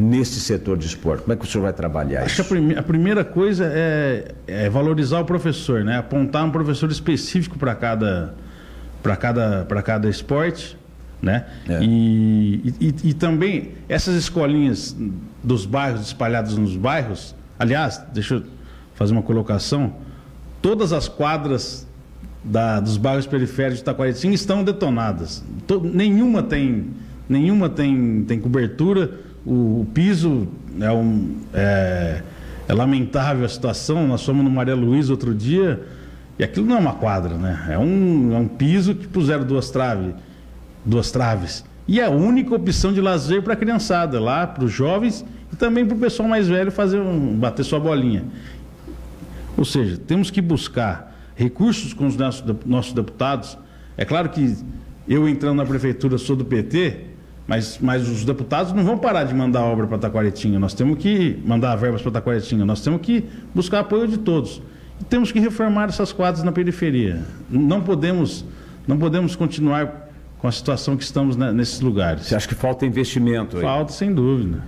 nesse setor de esporte? Como é que o senhor vai trabalhar Acho que a, isso? prime- a primeira coisa é, é valorizar o professor, né? Apontar um professor específico para cada, cada, cada esporte, né? É. E, e, e também essas escolinhas dos bairros espalhadas nos bairros. Aliás, deixa eu fazer uma colocação. Todas as quadras da- dos bairros periféricos de Itaquaritinga estão detonadas. To- nenhuma tem, nenhuma tem, tem cobertura. O, piso é, um, é, é lamentável a situação. Nós fomos no Maria Luísa outro dia e aquilo não é uma quadra, né? É um, é um piso que puseram duas traves, duas traves. E é a única opção de lazer para a criançada, lá para os jovens e também para o pessoal mais velho fazer um, bater sua bolinha. Ou seja, temos que buscar recursos com os nossos, nossos deputados. É claro que eu entrando na prefeitura sou do PT, mas, mas os deputados não vão parar de mandar obra para Taquaretinha. Nós temos que mandar verbas para Taquaretinha. Nós temos que buscar apoio de todos. E temos que reformar essas quadras na periferia. Não podemos, não podemos continuar com a situação que estamos nesses lugares. Você acha que falta investimento aí? Falta, sem dúvida.